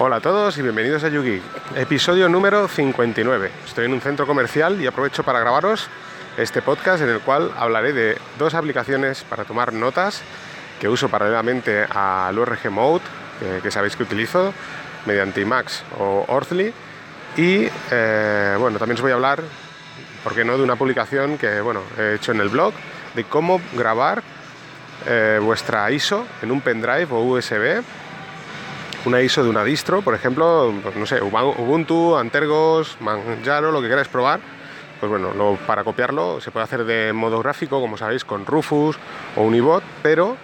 Hola a todos y bienvenidos a YouGeek, episodio número 59. Estoy en un centro comercial y aprovecho para grabaros este podcast en el cual hablaré de dos aplicaciones para tomar notas que uso paralelamente al URG Mode, que sabéis que utilizo, mediante IMAX o Orthly. Y eh, bueno, también os voy a hablar, ¿por qué no?, de una publicación que bueno, he hecho en el blog de cómo grabar eh, vuestra ISO en un pendrive o USB una ISO de una distro, por ejemplo, pues no sé, Ubuntu, Antergos, Manjaro, lo que queráis probar, pues bueno, para copiarlo se puede hacer de modo gráfico, como sabéis, con Rufus o Unibot, pero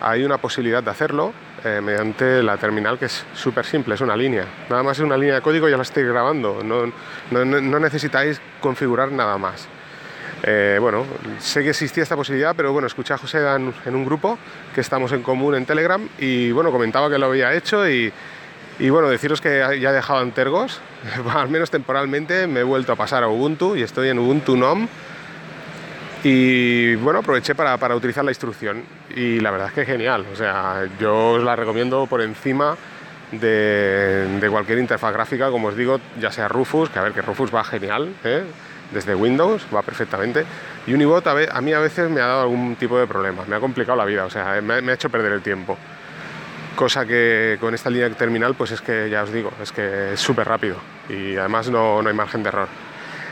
hay una posibilidad de hacerlo eh, mediante la terminal que es súper simple, es una línea. Nada más es una línea de código ya la estoy grabando, no, no necesitáis configurar nada más. Eh, bueno, sé que existía esta posibilidad, pero bueno, escuché a José en, un grupo que estamos en común en Telegram y bueno, comentaba que lo había hecho y, bueno, deciros que ya he dejado Antergos, al menos temporalmente me he vuelto a pasar a Ubuntu y estoy en Ubuntu NOM y bueno, aproveché para, utilizar la instrucción y la verdad es que es genial, o sea, yo os la recomiendo por encima de, cualquier interfaz gráfica, como os digo, ya sea Rufus, que a ver que Rufus va genial, ¿eh? Desde Windows, va perfectamente. Y Unibot a, mí a veces me ha dado algún tipo de problema, me ha complicado la vida, o sea, me, ha hecho perder el tiempo. Cosa que con esta línea terminal, pues es que ya os digo, es que es súper rápido y además no, no, hay margen de error.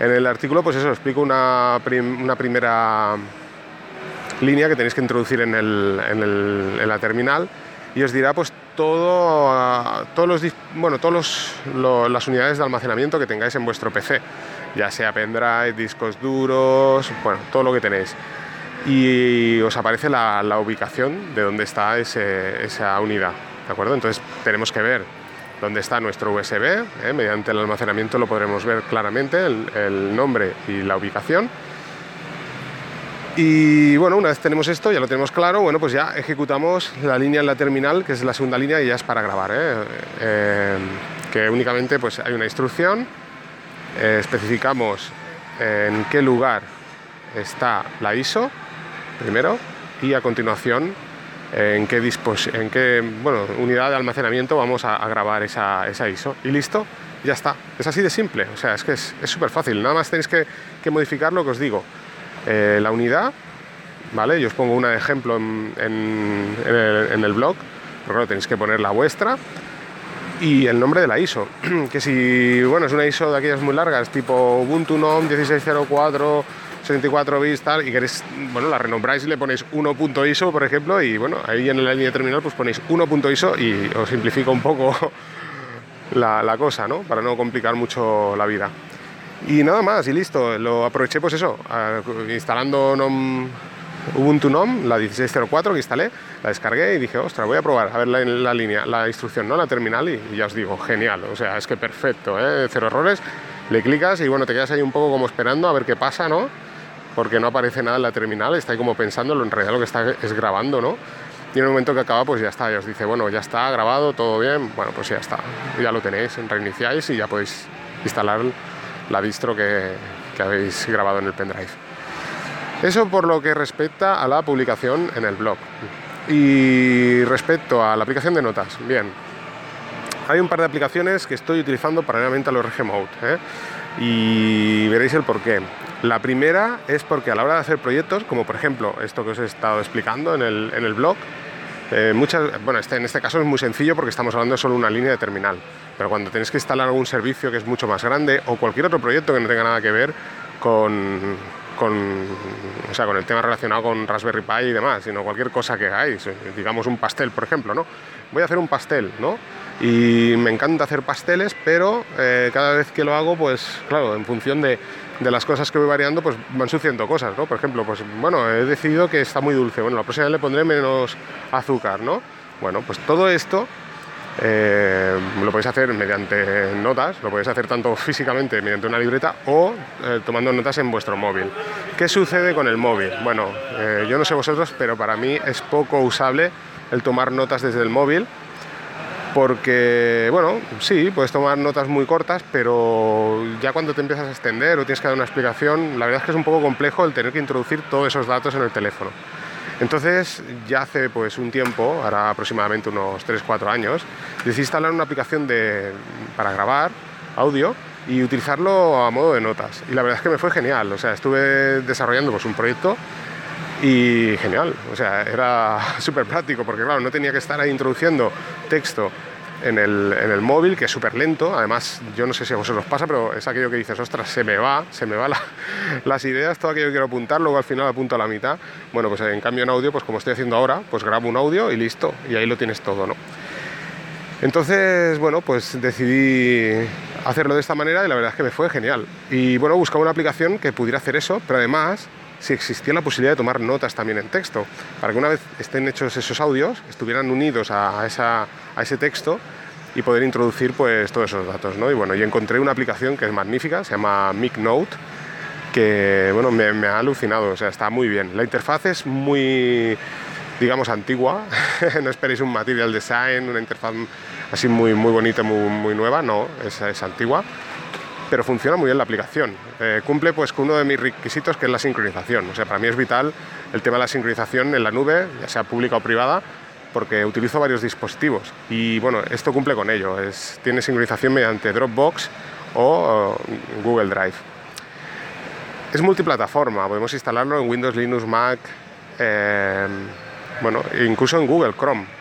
En el artículo, pues eso, explico una, una primera línea que tenéis que introducir en, el, en, la terminal y os dirá pues todo, todos los, bueno, todos las unidades de almacenamiento que tengáis en vuestro PC ya sea pendrive, discos duros, bueno, todo lo que tenéis. Y os aparece la, ubicación de dónde está esa unidad, ¿de acuerdo? Entonces tenemos que ver dónde está nuestro USB, ¿eh? mediante el almacenamiento lo podremos ver claramente, el, nombre y la ubicación. Y bueno, una vez tenemos esto, ya lo tenemos claro, bueno, pues ya ejecutamos la línea en la terminal, que es la segunda línea y ya es para grabar, ¿eh? Eh, que únicamente pues hay una instrucción eh, especificamos en qué lugar está la ISO, primero, y a continuación en qué, en qué bueno, unidad de almacenamiento vamos a, grabar esa, esa, ISO. Y listo, ya está. Es así de simple, o sea, es que es súper fácil. Nada más tenéis que, modificar lo que os digo. Eh, la unidad, ¿vale? Yo os pongo un ejemplo en, en, el, blog, pero tenéis que poner la vuestra y el nombre de la ISO. que si, bueno, es una ISO de aquellas muy largas, tipo Ubuntu NOM 1604, 64 bits, tal, y queréis, bueno, la renombráis y le ponéis 1.ISO, por ejemplo, y bueno, ahí en la línea terminal pues ponéis 1.ISO y os simplifica un poco la, cosa, ¿no? Para no complicar mucho la vida. Y nada más, y listo, lo aproveché pues eso, instalando NOM Ubuntu NOM, la 1604 que instalé, la descargué y dije, ostras, voy a probar a ver la, línea, la instrucción, ¿no? La terminal y, ya os digo, genial, o sea, es que perfecto, ¿eh? cero errores, le clicas y bueno, te quedas ahí un poco como esperando a ver qué pasa, ¿no? Porque no aparece nada en la terminal, está ahí como pensando, en realidad lo que está es grabando, ¿no? Y en el momento que acaba, pues ya está, ya os dice, bueno, ya está grabado, todo bien, bueno, pues ya está, ya lo tenéis, reiniciáis y ya podéis instalar la distro que habéis grabado en el pendrive. Eso por lo que respecta a la publicación en el blog. Y respecto a la aplicación de notas, bien, hay un par de aplicaciones que estoy utilizando paralelamente a los RG Mode ¿eh? y veréis el por qué. La primera es porque a la hora de hacer proyectos, como por ejemplo esto que os he estado explicando en el, en el blog, eh, muchas, bueno, este, en este caso es muy sencillo porque estamos hablando de solo una línea de terminal, pero cuando tenéis que instalar algún servicio que es mucho más grande o cualquier otro proyecto que no tenga nada que ver con, con, o sea, con el tema relacionado con Raspberry Pi y demás, sino cualquier cosa que hagáis, digamos un pastel, por ejemplo, ¿no? Voy a hacer un pastel, ¿no? Y me encanta hacer pasteles, pero eh, cada vez que lo hago, pues claro, en función de, de, las cosas que voy variando, pues van sucediendo cosas, ¿no? Por ejemplo, pues bueno, he decidido que está muy dulce, bueno, la próxima vez le pondré menos azúcar, ¿no? Bueno, pues todo esto eh, lo podéis hacer mediante notas, lo podéis hacer tanto físicamente mediante una libreta o eh, tomando notas en vuestro móvil. ¿Qué sucede con el móvil? Bueno, eh, yo no sé vosotros, pero para mí es poco usable el tomar notas desde el móvil porque, bueno, sí, puedes tomar notas muy cortas, pero ya cuando te empiezas a extender o tienes que dar una explicación, la verdad es que es un poco complejo el tener que introducir todos esos datos en el teléfono. Entonces, ya hace pues un tiempo, ahora aproximadamente unos 3-4 años, decidí instalar una aplicación de, para grabar audio y utilizarlo a modo de notas. Y la verdad es que me fue genial, o sea, estuve desarrollando pues, un proyecto y genial, o sea, era súper práctico porque claro, no tenía que estar ahí introduciendo texto en el, en el móvil, que es súper lento. Además, yo no sé si a vosotros pasa, pero es aquello que dices, ostras, se me va, se me van las ideas, todo aquello que quiero apuntar, luego al final apunto a la mitad. Bueno, pues en cambio en audio, pues como estoy haciendo ahora, pues grabo un audio y listo, y ahí lo tienes todo, ¿no? Entonces, bueno, pues decidí hacerlo de esta manera y la verdad es que me fue genial. Y bueno, buscaba una aplicación que pudiera hacer eso, pero además si existía la posibilidad de tomar notas también en texto, para que una vez estén hechos esos audios, estuvieran unidos a, esa, a ese texto y poder introducir pues todos esos datos, ¿no? Y bueno, y encontré una aplicación que es magnífica, se llama MicNote, que bueno, me, me ha alucinado, o sea, está muy bien. La interfaz es muy, digamos, antigua, no esperéis un material design, una interfaz así muy, muy bonita, muy, muy nueva, no, es, es antigua pero funciona muy bien la aplicación. Eh, cumple pues con uno de mis requisitos que es la sincronización. O sea, para mí es vital el tema de la sincronización en la nube, ya sea pública o privada, porque utilizo varios dispositivos y bueno, esto cumple con ello. Es, tiene sincronización mediante Dropbox o, Google Drive. Es multiplataforma, podemos instalarlo en Windows, Linux, Mac, eh, bueno, incluso en Google Chrome.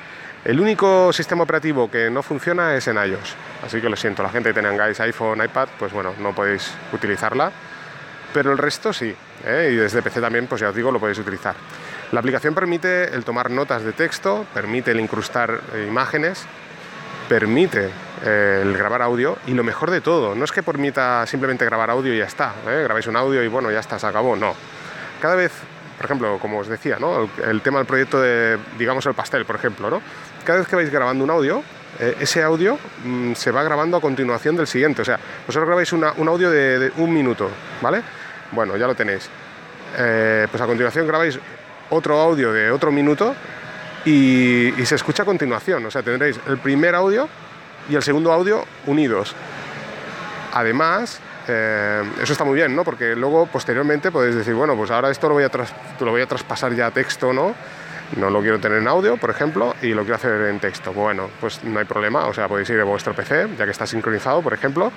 El único sistema operativo que no funciona es en iOS, así que lo siento, la gente que tengáis iPhone, iPad, pues bueno, no podéis utilizarla, pero el resto sí, ¿eh? y desde PC también, pues ya os digo, lo podéis utilizar. La aplicación permite el tomar notas de texto, permite el incrustar eh, imágenes, permite eh, el grabar audio y lo mejor de todo, no es que permita simplemente grabar audio y ya está, grabáis un audio y bueno, ya está, se acabó, no. Cada vez por ejemplo, como os decía, ¿no? el, tema del proyecto de, digamos, el pastel, por ejemplo, ¿no? cada vez que vais grabando un audio, eh, ese audio mm, se va grabando a continuación del siguiente. O sea, vosotros grabáis un audio de, un minuto, ¿vale? Bueno, ya lo tenéis. Eh, pues a continuación grabáis otro audio de otro minuto y, se escucha a continuación. O sea, tendréis el primer audio y el segundo audio unidos. Además, eh, eso está muy bien, ¿no? Porque luego, posteriormente, podéis decir, bueno, pues ahora esto lo voy a, lo voy a traspasar ya a texto, ¿no? no lo quiero tener en audio, por ejemplo, y lo quiero hacer en texto. Bueno, pues no hay problema, o sea, podéis ir a vuestro PC, ya que está sincronizado, por ejemplo,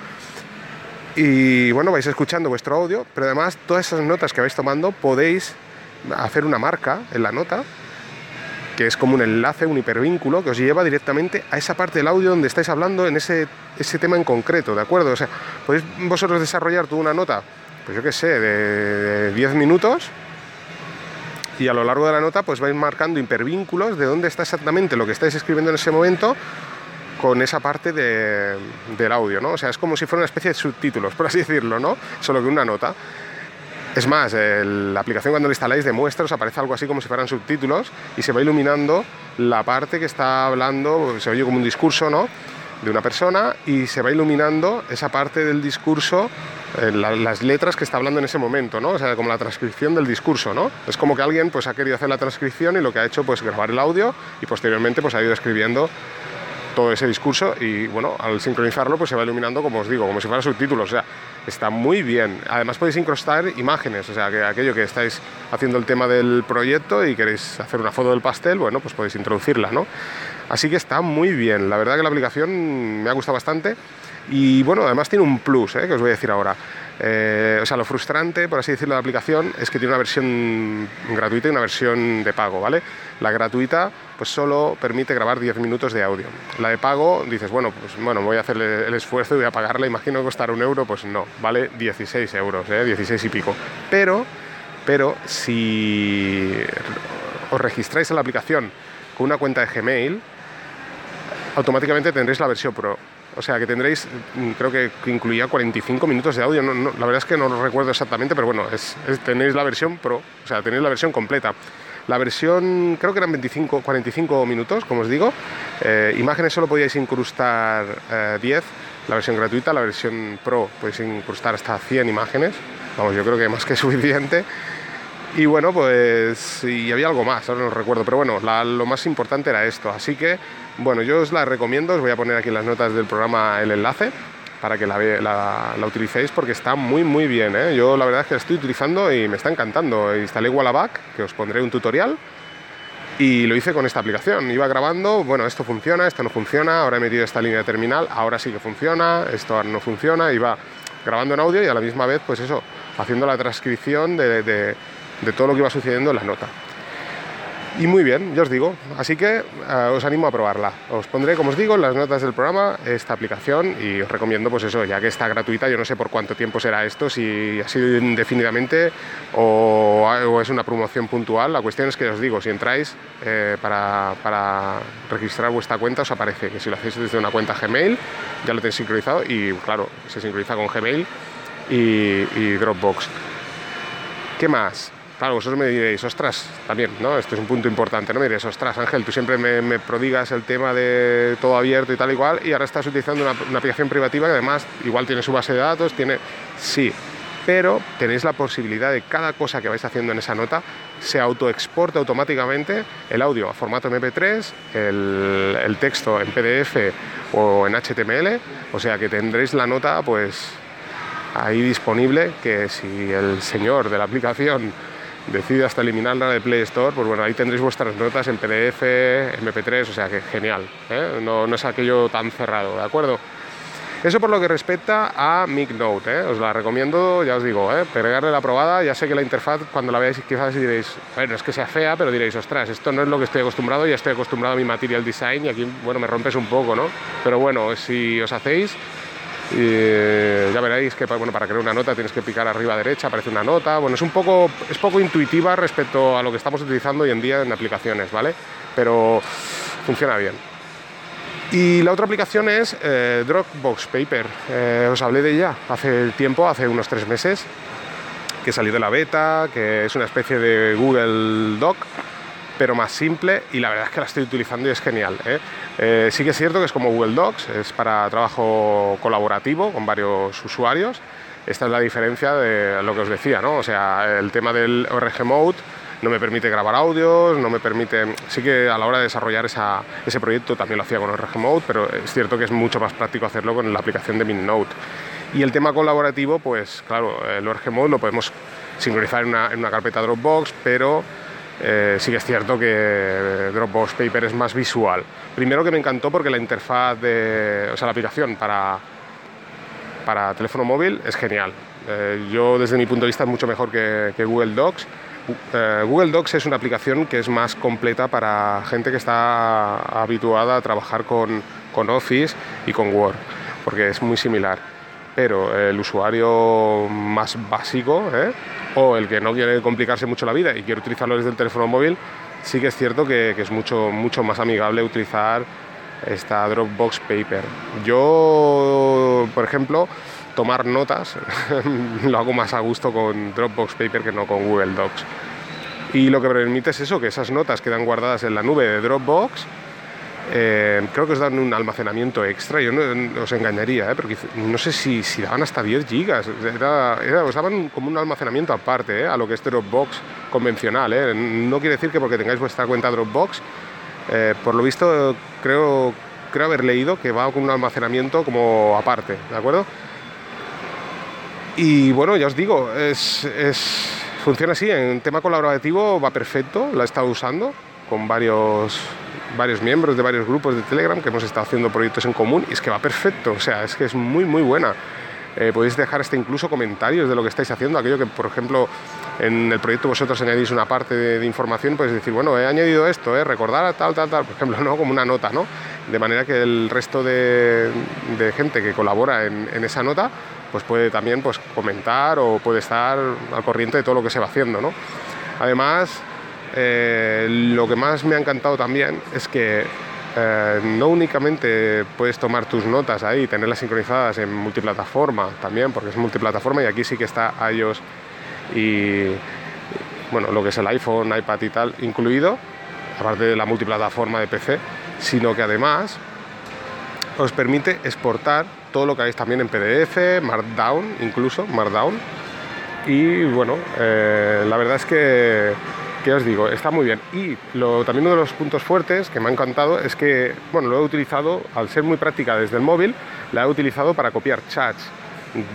y bueno, vais escuchando vuestro audio, pero además todas esas notas que vais tomando podéis hacer una marca en la nota, que es como un enlace, un hipervínculo, que os lleva directamente a esa parte del audio donde estáis hablando en ese, ese tema en concreto, ¿de acuerdo? O sea, podéis vosotros desarrollar tú una nota, pues yo qué sé, de 10 minutos, y a lo largo de la nota pues vais marcando hipervínculos de dónde está exactamente lo que estáis escribiendo en ese momento con esa parte del audio, ¿no? O sea, es como si fuera una especie de subtítulos, por así decirlo, ¿no? Solo que una nota. Es más, la aplicación cuando la instaláis de muestras aparece algo así como si fueran subtítulos y se va iluminando la parte que está hablando, se oye como un discurso, ¿no? De una persona y se va iluminando esa parte del discurso eh, las letras que está hablando en ese momento, ¿no? O sea, como la transcripción del discurso, ¿no? Es como que alguien pues ha querido hacer la transcripción y lo que ha hecho pues grabar el audio y posteriormente pues ha ido escribiendo todo ese discurso y bueno, al sincronizarlo pues se va iluminando como os digo, como si fuera subtítulos, está muy bien. Además podéis incrustar imágenes, o sea, que aquello que estáis haciendo el tema del proyecto y queréis hacer una foto del pastel, bueno, pues podéis introducirla, ¿no? Así que está muy bien, la verdad que la aplicación me ha gustado bastante y bueno, además tiene un plus, ¿eh? que os voy a decir ahora. Eh, o sea, lo frustrante, por así decirlo, de la aplicación es que tiene una versión gratuita y una versión de pago, ¿vale? La gratuita, pues solo permite grabar 10 minutos de audio. La de pago, dices, bueno, pues bueno, voy a hacer el esfuerzo y voy a pagarla, imagino que un euro, pues no, vale 16 euros, ¿eh? 16 y pico. Pero, pero si os registráis en la aplicación con una cuenta de Gmail, automáticamente tendréis la versión Pro o sea que tendréis, mm, creo que incluía 45 minutos de audio. la verdad es que no lo recuerdo exactamente, pero bueno, es, tenéis la versión Pro, o sea, tenéis la versión completa. La versión, creo que eran 25, 45 minutos, como os digo. Eh, imágenes solo podíais incrustar 10, eh, la versión gratuita, la versión Pro podéis incrustar hasta 100 imágenes. Vamos, yo creo que más que suficiente. Y bueno, pues y había algo más, ahora no recuerdo, pero bueno, lo más importante era esto. Así que, bueno, yo os la recomiendo, os voy a poner aquí en las notas del programa el enlace para que la, la, utilicéis porque está muy muy bien. ¿eh? Yo la verdad es que la estoy utilizando y me está encantando. Instalé Wallaback, que os pondré un tutorial Y lo hice con esta aplicación. Iba grabando, bueno, esto funciona, esto no funciona, ahora he metido esta línea de terminal, ahora sí que funciona, esto no funciona. Iba grabando en audio y a la misma vez, pues eso, haciendo la transcripción de, de todo lo que iba sucediendo en la nota. Y muy bien, yo os digo. Así que eh, os animo a probarla. Os pondré, como os digo, las notas del programa esta aplicación y os recomiendo, pues eso, ya que está gratuita, yo no sé por cuánto tiempo será esto, si ha sido indefinidamente o, es una promoción puntual. La cuestión es que os digo, si entráis eh, para, registrar vuestra cuenta, os aparece que si lo hacéis desde una cuenta Gmail, ya lo tenéis sincronizado y, claro, se sincroniza con Gmail y Dropbox. ¿Qué más? Claro, vosotros me diréis, ostras, también, ¿no? Este es un punto importante, ¿no? Me diréis, ostras, Ángel, tú siempre me, prodigas el tema de todo abierto y tal y cual, y ahora estás utilizando una, aplicación privativa que además igual tiene su base de datos, tiene... Sí, pero tenéis la posibilidad de cada cosa que vais haciendo en esa nota se autoexporte automáticamente el audio a formato MP3, el, el, texto en PDF o en HTML, o sea que tendréis la nota pues ahí disponible que si el señor de la aplicación decide hasta eliminarla de Play Store, pues bueno, ahí tendréis vuestras notas en PDF, MP3, o sea que genial, ¿eh? no, es aquello tan cerrado, ¿de acuerdo? Eso por lo que respecta a MicNote, ¿eh? os la recomiendo, ya os digo, ¿eh? pegarle la probada, ya sé que la interfaz cuando la veáis quizás diréis, bueno, es que sea fea, pero diréis, ostras, esto no es lo que estoy acostumbrado, ya estoy acostumbrado a mi material design y aquí, bueno, me rompes un poco, ¿no? Pero bueno, si os hacéis y eh, ya veréis que bueno, para crear una nota tienes que picar arriba derecha, aparece una nota. Bueno, es un poco, es poco intuitiva respecto a lo que estamos utilizando hoy en día en aplicaciones, ¿vale? Pero funciona bien. Y la otra aplicación es eh, Dropbox Paper. Eh, os hablé de ella hace tiempo, hace unos tres meses, que salió de la beta, que es una especie de Google Doc pero más simple y la verdad es que la estoy utilizando y es genial. ¿eh? Eh, sí que es cierto que es como Google Docs, es para trabajo colaborativo con varios usuarios. Esta es la diferencia de lo que os decía, ¿no? O sea, el tema del ORG Mode no me permite grabar audios, no me permite... Sí que a la hora de desarrollar ese proyecto también lo hacía con ORG Mode, pero es cierto que es mucho más práctico hacerlo con la aplicación de MinNote. Y el tema colaborativo, pues claro, el ORG Mode lo podemos sincronizar en una, en una carpeta Dropbox, pero eh, sí que es cierto que Dropbox Paper es más visual. Primero que me encantó porque la interfaz de, o sea, la aplicación para, para teléfono móvil es genial. Eh, yo desde mi punto de vista es mucho mejor que, Google Docs. Eh, Google Docs es una aplicación que es más completa para gente que está habituada a trabajar con, con Office y con Word, porque es muy similar. El usuario más básico, ¿eh? o el que no quiere complicarse mucho la vida y quiere utilizarlo desde el teléfono móvil, sí que es cierto que, es mucho, mucho más amigable utilizar esta Dropbox Paper. Yo, por ejemplo, tomar notas lo hago más a gusto con Dropbox Paper que no con Google Docs. Y lo que permite es eso, que esas notas quedan guardadas en la nube de Dropbox eh, creo que os dan un almacenamiento extra, yo no os engañaría, ¿eh? porque no sé si, si, daban hasta 10 gigas, os daban como un almacenamiento aparte ¿eh? a lo que es Dropbox convencional. ¿eh? No quiere decir que porque tengáis vuestra cuenta Dropbox, por lo visto creo, creo haber leído que va con un almacenamiento como aparte, ¿de acuerdo? Y bueno, ya os digo, es, es, funciona así, en tema colaborativo va perfecto, la he estado usando con varios varios miembros de varios grupos de Telegram que hemos estado haciendo proyectos en común y es que va perfecto, o sea, es que es muy, muy buena. Eh, podéis dejar hasta incluso comentarios de lo que estáis haciendo, aquello que, por ejemplo, en el proyecto vosotros añadís una parte de, información, podéis decir, bueno, he añadido esto, eh, recordar tal, tal, tal, por ejemplo, ¿no? como una nota, ¿no? De manera que el resto de, gente que colabora en, en, esa nota, pues puede también pues, comentar o puede estar al corriente de todo lo que se va haciendo, ¿no? Además, eh, lo que más me ha encantado también es que eh, no únicamente puedes tomar tus notas ahí, tenerlas sincronizadas en multiplataforma también, porque es multiplataforma y aquí sí que está iOS y bueno, lo que es el iPhone, iPad y tal incluido, aparte de la multiplataforma de PC, sino que además os permite exportar todo lo que hagáis también en PDF, Markdown incluso, Markdown. Y bueno, eh, la verdad es que ¿Qué os digo? Está muy bien. Y lo, también uno de los puntos fuertes que me ha encantado es que, bueno, lo he utilizado, al ser muy práctica desde el móvil, la he utilizado para copiar chats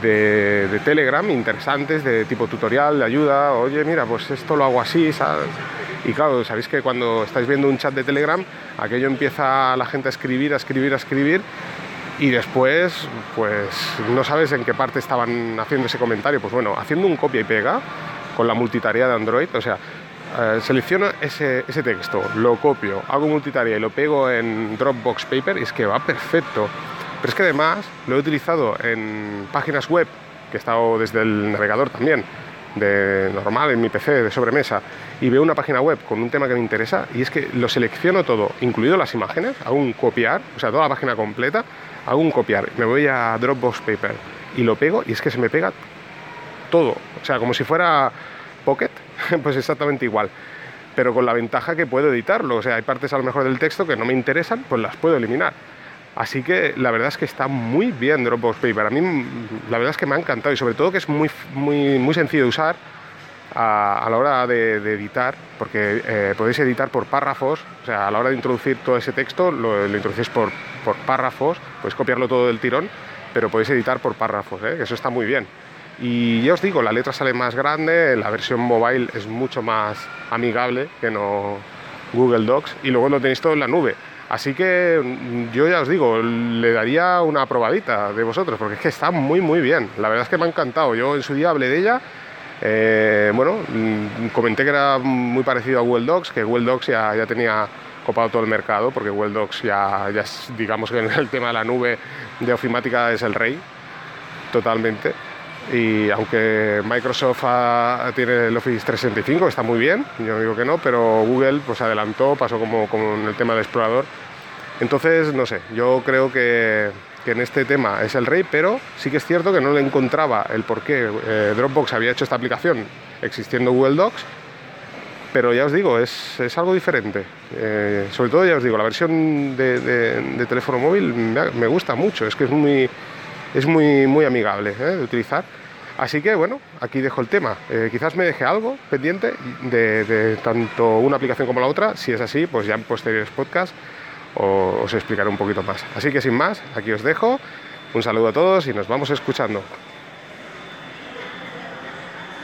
de, Telegram interesantes, de tipo tutorial, de ayuda. Oye, mira, pues esto lo hago así. Y claro, sabéis que cuando estáis viendo un chat de Telegram, aquello empieza la gente a escribir, a escribir, a escribir. Y después, pues no sabes en qué parte estaban haciendo ese comentario. Pues bueno, haciendo un copia y pega con la multitarea de Android, o sea, eh, selecciono ese, ese, texto, lo copio, hago multitarea y lo pego en Dropbox Paper y es que va perfecto. Pero es que además lo he utilizado en páginas web, que he estado desde el navegador también, de normal en mi PC de sobremesa, y veo una página web con un tema que me interesa y es que lo selecciono todo, incluido las imágenes, hago un copiar, o sea, toda la página completa, hago un copiar, me voy a Dropbox Paper y lo pego y es que se me pega todo, o sea, como si fuera Pocket, pues exactamente igual. Pero con la ventaja que puedo editarlo. O sea, hay partes a lo mejor del texto que no me interesan, pues las puedo eliminar. Así que la verdad es que está muy bien Dropbox Paper. A mí la verdad es que me ha encantado y sobre todo que es muy, muy, muy sencillo de usar a, la hora de, editar, porque eh, podéis editar por párrafos. O sea, a la hora de introducir todo ese texto, lo, introducís por, por párrafos, podéis copiarlo todo del tirón, pero podéis editar por párrafos, ¿eh? eso está muy bien. Y ya os digo, la letra sale más grande, la versión mobile es mucho más amigable que no Google Docs y luego lo tenéis todo en la nube. Así que mm, yo ya os digo, le daría una probadita de vosotros, porque es que está muy muy bien. La verdad es que me ha encantado. Yo en su día hablé de ella. Eh, bueno, mm, comenté que era muy parecido a Google Docs, que Google Docs ya, ya tenía copado todo el mercado, porque Google Docs ya, ya digamos que el tema de la nube de ofimática es el rey, totalmente y aunque Microsoft tiene el Office 365, está muy bien, yo digo que no, pero Google pues adelantó, pasó como con el tema del explorador. Entonces, no sé, yo creo que, en este tema es el rey, pero sí que es cierto que no le encontraba el por qué eh, Dropbox había hecho esta aplicación existiendo Google Docs, pero ya os digo, es, algo diferente. Eh, sobre todo, ya os digo, la versión de, teléfono móvil me gusta mucho, es que es muy es muy, muy amigable ¿eh? de utilizar. Así que bueno, aquí dejo el tema. Eh, quizás me deje algo pendiente de, tanto una aplicación como la otra. Si es así, pues ya en posteriores podcasts os explicaré un poquito más. Así que sin más, aquí os dejo. Un saludo a todos y nos vamos escuchando.